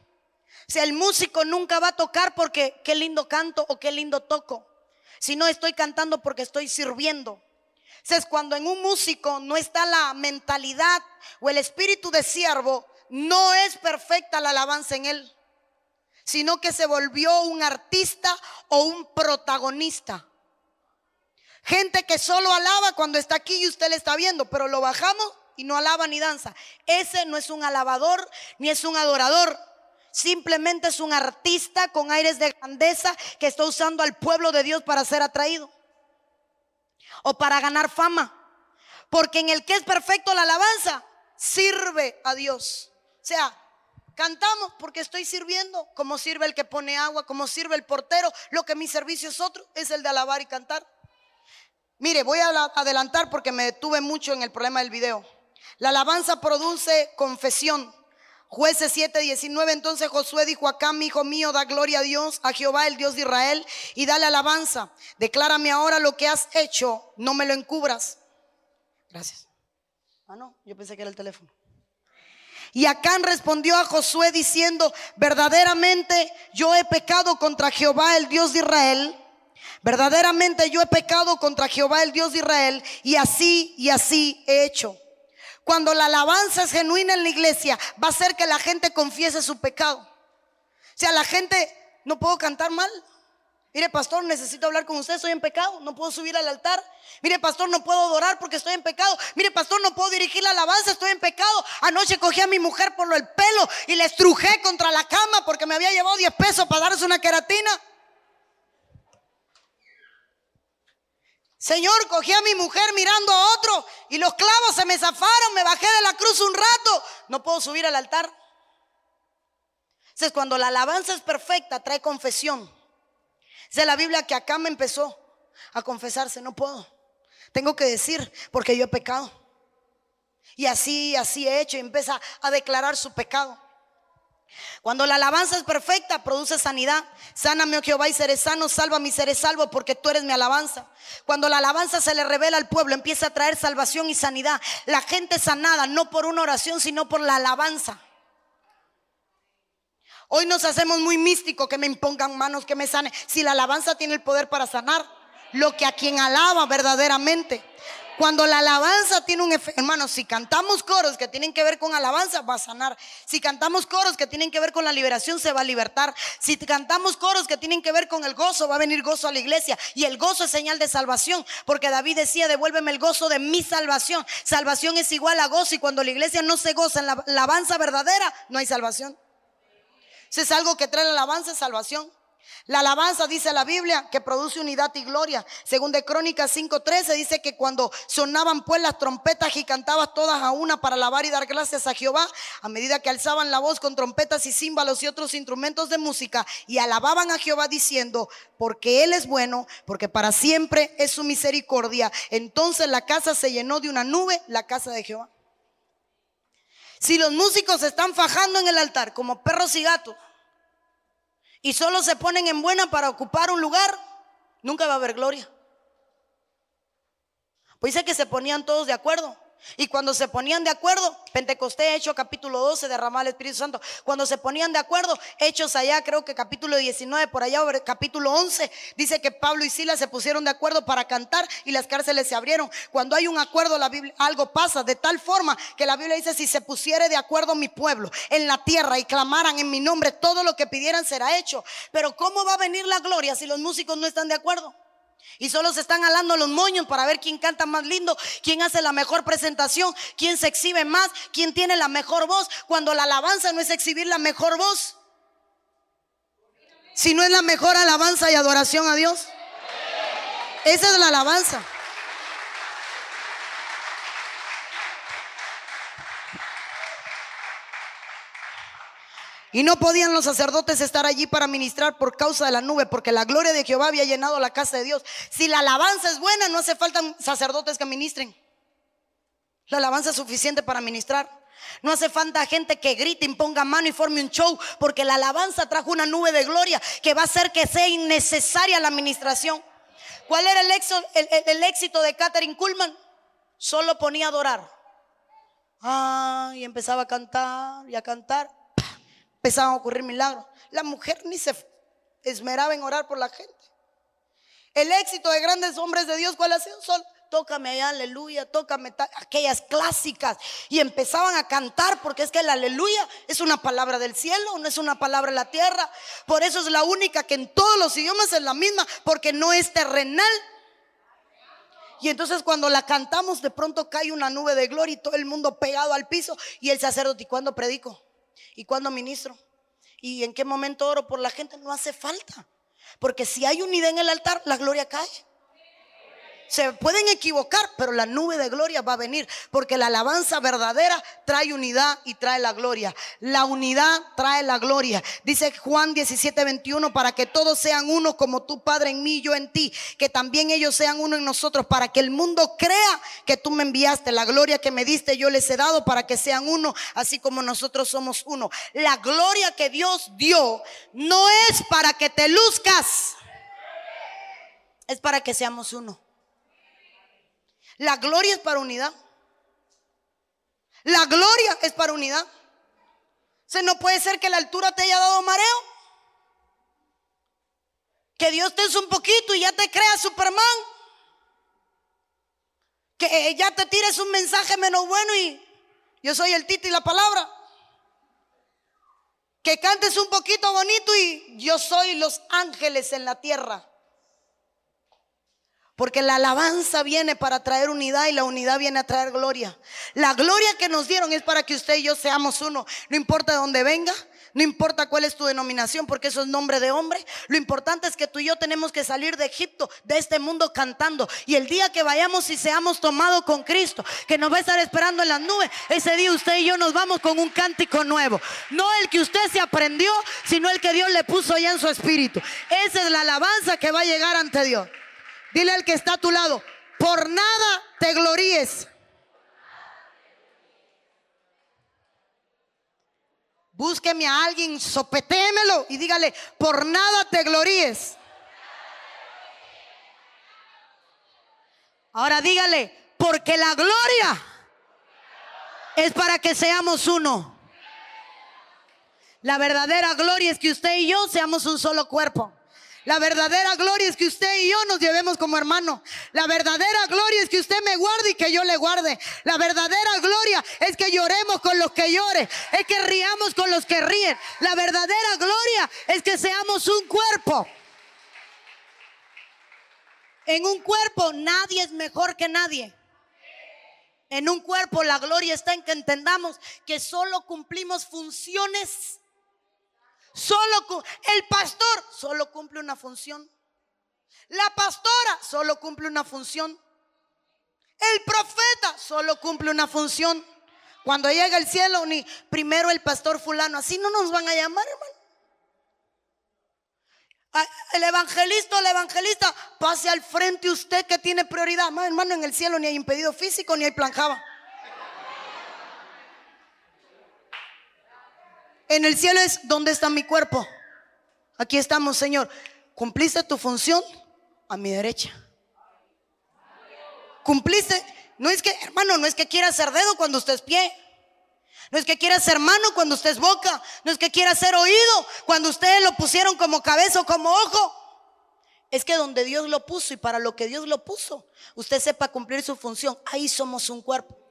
Sea, el músico nunca va a tocar porque qué lindo canto o qué lindo toco. Si no estoy cantando porque estoy sirviendo. es cuando en un músico no está la mentalidad o el espíritu de siervo, no es perfecta la alabanza en él, sino que se volvió un artista o un protagonista. Gente que solo alaba cuando está aquí y usted le está viendo, pero lo bajamos y no alaba ni danza. Ese no es un alabador ni es un adorador. Simplemente es un artista con aires de grandeza que está usando al pueblo de Dios para ser atraído o para ganar fama. Porque en el que es perfecto la alabanza, sirve a Dios. O sea, cantamos porque estoy sirviendo, como sirve el que pone agua, como sirve el portero. Lo que mi servicio es otro, es el de alabar y cantar. Mire, voy a adelantar porque me detuve mucho en el problema del video. La alabanza produce confesión. Jueces 7, 19. Entonces Josué dijo acá, mi hijo mío, da gloria a Dios, a Jehová, el Dios de Israel, y dale alabanza. Declárame ahora lo que has hecho, no me lo encubras. Gracias. Ah, no, yo pensé que era el teléfono. Y Acán respondió a Josué diciendo, verdaderamente yo he pecado contra Jehová, el Dios de Israel. Verdaderamente yo he pecado contra Jehová, el Dios de Israel, y así y así he hecho. Cuando la alabanza es genuina en la iglesia, va a hacer que la gente confiese su pecado. O sea, la gente, no puedo cantar mal. Mire, pastor, necesito hablar con usted, estoy en pecado, no puedo subir al altar. Mire, pastor, no puedo adorar porque estoy en pecado. Mire, pastor, no puedo dirigir la alabanza, estoy en pecado. Anoche cogí a mi mujer por el pelo y le estrujé contra la cama porque me había llevado 10 pesos para darse una queratina. Señor, cogí a mi mujer mirando a otro y los clavos se me zafaron, me bajé de la cruz un rato, no puedo subir al altar. Entonces, cuando la alabanza es perfecta, trae confesión. Dice la Biblia que acá me empezó a confesarse, no puedo. Tengo que decir porque yo he pecado. Y así, así he hecho y empieza a declarar su pecado. Cuando la alabanza es perfecta, produce sanidad. Sáname, oh Jehová, y seré sano. Salva mi seré salvo, porque tú eres mi alabanza. Cuando la alabanza se le revela al pueblo, empieza a traer salvación y sanidad. La gente sanada, no por una oración, sino por la alabanza. Hoy nos hacemos muy místico que me impongan manos, que me sane. Si la alabanza tiene el poder para sanar, lo que a quien alaba verdaderamente. Cuando la alabanza tiene un efecto, hermano, si cantamos coros que tienen que ver con alabanza, va a sanar. Si cantamos coros que tienen que ver con la liberación, se va a libertar. Si cantamos coros que tienen que ver con el gozo, va a venir gozo a la iglesia. Y el gozo es señal de salvación, porque David decía, devuélveme el gozo de mi salvación. Salvación es igual a gozo y cuando la iglesia no se goza en la alabanza verdadera, no hay salvación. Si es algo que trae la alabanza, es salvación. La alabanza, dice la Biblia, que produce unidad y gloria. Según de Crónicas 5.13 dice que cuando sonaban pues las trompetas y cantaban todas a una para alabar y dar gracias a Jehová, a medida que alzaban la voz con trompetas y címbalos y otros instrumentos de música y alababan a Jehová diciendo, porque Él es bueno, porque para siempre es su misericordia. Entonces la casa se llenó de una nube, la casa de Jehová. Si los músicos están fajando en el altar como perros y gatos, y solo se ponen en buena para ocupar un lugar, nunca va a haber gloria. Pues dice que se ponían todos de acuerdo. Y cuando se ponían de acuerdo, Pentecostés, Hecho capítulo 12, derramar el Espíritu Santo. Cuando se ponían de acuerdo, Hechos allá, creo que capítulo 19, por allá, capítulo 11, dice que Pablo y Silas se pusieron de acuerdo para cantar y las cárceles se abrieron. Cuando hay un acuerdo, la Biblia, algo pasa de tal forma que la Biblia dice: Si se pusiere de acuerdo mi pueblo en la tierra y clamaran en mi nombre, todo lo que pidieran será hecho. Pero ¿cómo va a venir la gloria si los músicos no están de acuerdo? Y solo se están alando los moños para ver quién canta más lindo, quién hace la mejor presentación, quién se exhibe más, quién tiene la mejor voz. Cuando la alabanza no es exhibir la mejor voz, si no es la mejor alabanza y adoración a Dios. Esa es la alabanza. Y no podían los sacerdotes estar allí para ministrar por causa de la nube, porque la gloria de Jehová había llenado la casa de Dios. Si la alabanza es buena, no hace falta sacerdotes que ministren. La alabanza es suficiente para ministrar. No hace falta gente que grite, imponga mano y forme un show, porque la alabanza trajo una nube de gloria que va a hacer que sea innecesaria la administración. ¿Cuál era el éxito, de Catherine Kuhlman? Solo ponía a adorar. Ah, y empezaba a cantar y a cantar empezaban a ocurrir milagros. La mujer ni se esmeraba en orar por la gente. El éxito de grandes hombres de Dios, ¿cuál ha sido? Sol, tócame allá, aleluya, tócame aquellas clásicas. Y empezaban a cantar porque es que el aleluya es una palabra del cielo, no es una palabra de la tierra. Por eso es la única que en todos los idiomas es la misma, porque no es terrenal. Y entonces cuando la cantamos, de pronto cae una nube de gloria y todo el mundo pegado al piso. Y el sacerdote, ¿y cuándo predico? ¿Y cuándo ministro? ¿Y en qué momento oro por la gente? No hace falta. Porque si hay unidad en el altar, la gloria cae. Se pueden equivocar, pero la nube de gloria va a venir, porque la alabanza verdadera trae unidad y trae la gloria. La unidad trae la gloria. Dice Juan 17, 21, para que todos sean uno como tu Padre en mí, yo en ti, que también ellos sean uno en nosotros, para que el mundo crea que tú me enviaste. La gloria que me diste yo les he dado para que sean uno, así como nosotros somos uno. La gloria que Dios dio no es para que te luzcas, es para que seamos uno. La gloria es para unidad. La gloria es para unidad. Se no puede ser que la altura te haya dado mareo. Que Dios te es un poquito y ya te crea Superman. Que ya te tires un mensaje menos bueno y yo soy el tito y la palabra. Que cantes un poquito bonito y yo soy los ángeles en la tierra. Porque la alabanza viene para traer unidad y la unidad viene a traer gloria. La gloria que nos dieron es para que usted y yo seamos uno. No importa de dónde venga, no importa cuál es tu denominación, porque eso es nombre de hombre. Lo importante es que tú y yo tenemos que salir de Egipto, de este mundo cantando. Y el día que vayamos y seamos tomados con Cristo, que nos va a estar esperando en las nubes, ese día usted y yo nos vamos con un cántico nuevo. No el que usted se aprendió, sino el que Dios le puso ya en su espíritu. Esa es la alabanza que va a llegar ante Dios. Dile al que está a tu lado, por nada te gloríes. Búsqueme a alguien, sopetémelo y dígale, por nada te gloríes. Ahora dígale, porque la gloria es para que seamos uno. La verdadera gloria es que usted y yo seamos un solo cuerpo. La verdadera gloria es que usted y yo nos llevemos como hermano. La verdadera gloria es que usted me guarde y que yo le guarde. La verdadera gloria es que lloremos con los que lloren. Es que riamos con los que ríen. La verdadera gloria es que seamos un cuerpo. En un cuerpo nadie es mejor que nadie. En un cuerpo la gloria está en que entendamos que solo cumplimos funciones Solo el pastor solo cumple una función. La pastora solo cumple una función. El profeta solo cumple una función. Cuando llega el cielo, ni primero el pastor fulano, así no nos van a llamar, hermano. El evangelista el evangelista, pase al frente usted que tiene prioridad. Hermano, en el cielo ni hay impedido físico ni hay planjaba. En el cielo es, ¿dónde está mi cuerpo? Aquí estamos, Señor. ¿Cumpliste tu función? A mi derecha. cumpliste. No es que, hermano, no es que quiera ser dedo cuando usted es pie. No es que quiera ser mano cuando usted es boca. No es que quiera ser oído cuando ustedes lo pusieron como cabeza o como ojo. Es que donde Dios lo puso y para lo que Dios lo puso, usted sepa cumplir su función. Ahí somos un cuerpo.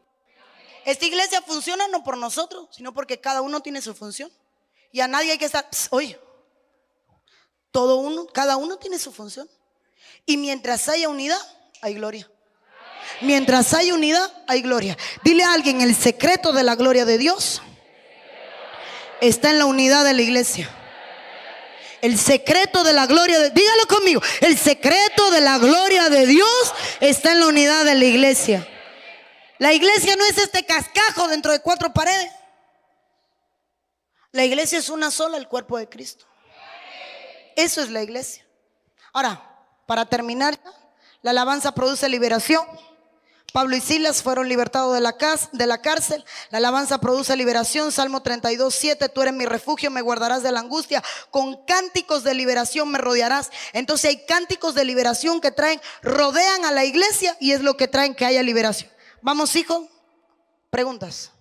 Esta iglesia funciona no por nosotros, sino porque cada uno tiene su función. Y a nadie hay que estar, oye, todo uno, cada uno tiene su función. Y mientras haya unidad, hay gloria. Mientras hay unidad, hay gloria. Dile a alguien, el secreto de la gloria de Dios está en la unidad de la iglesia. El secreto de la gloria de dígalo conmigo. El secreto de la gloria de Dios está en la unidad de la iglesia. La iglesia no es este cascajo dentro de cuatro paredes. La iglesia es una sola, el cuerpo de Cristo. Eso es la iglesia. Ahora, para terminar, la alabanza produce liberación. Pablo y Silas fueron libertados de la, cárcel. La alabanza produce liberación. Salmo 32, 7. Tú eres mi refugio, me guardarás de la angustia. Con cánticos de liberación me rodearás. Entonces hay cánticos de liberación que traen, rodean a la iglesia y es lo que traen que haya liberación. Vamos, hijo. Preguntas.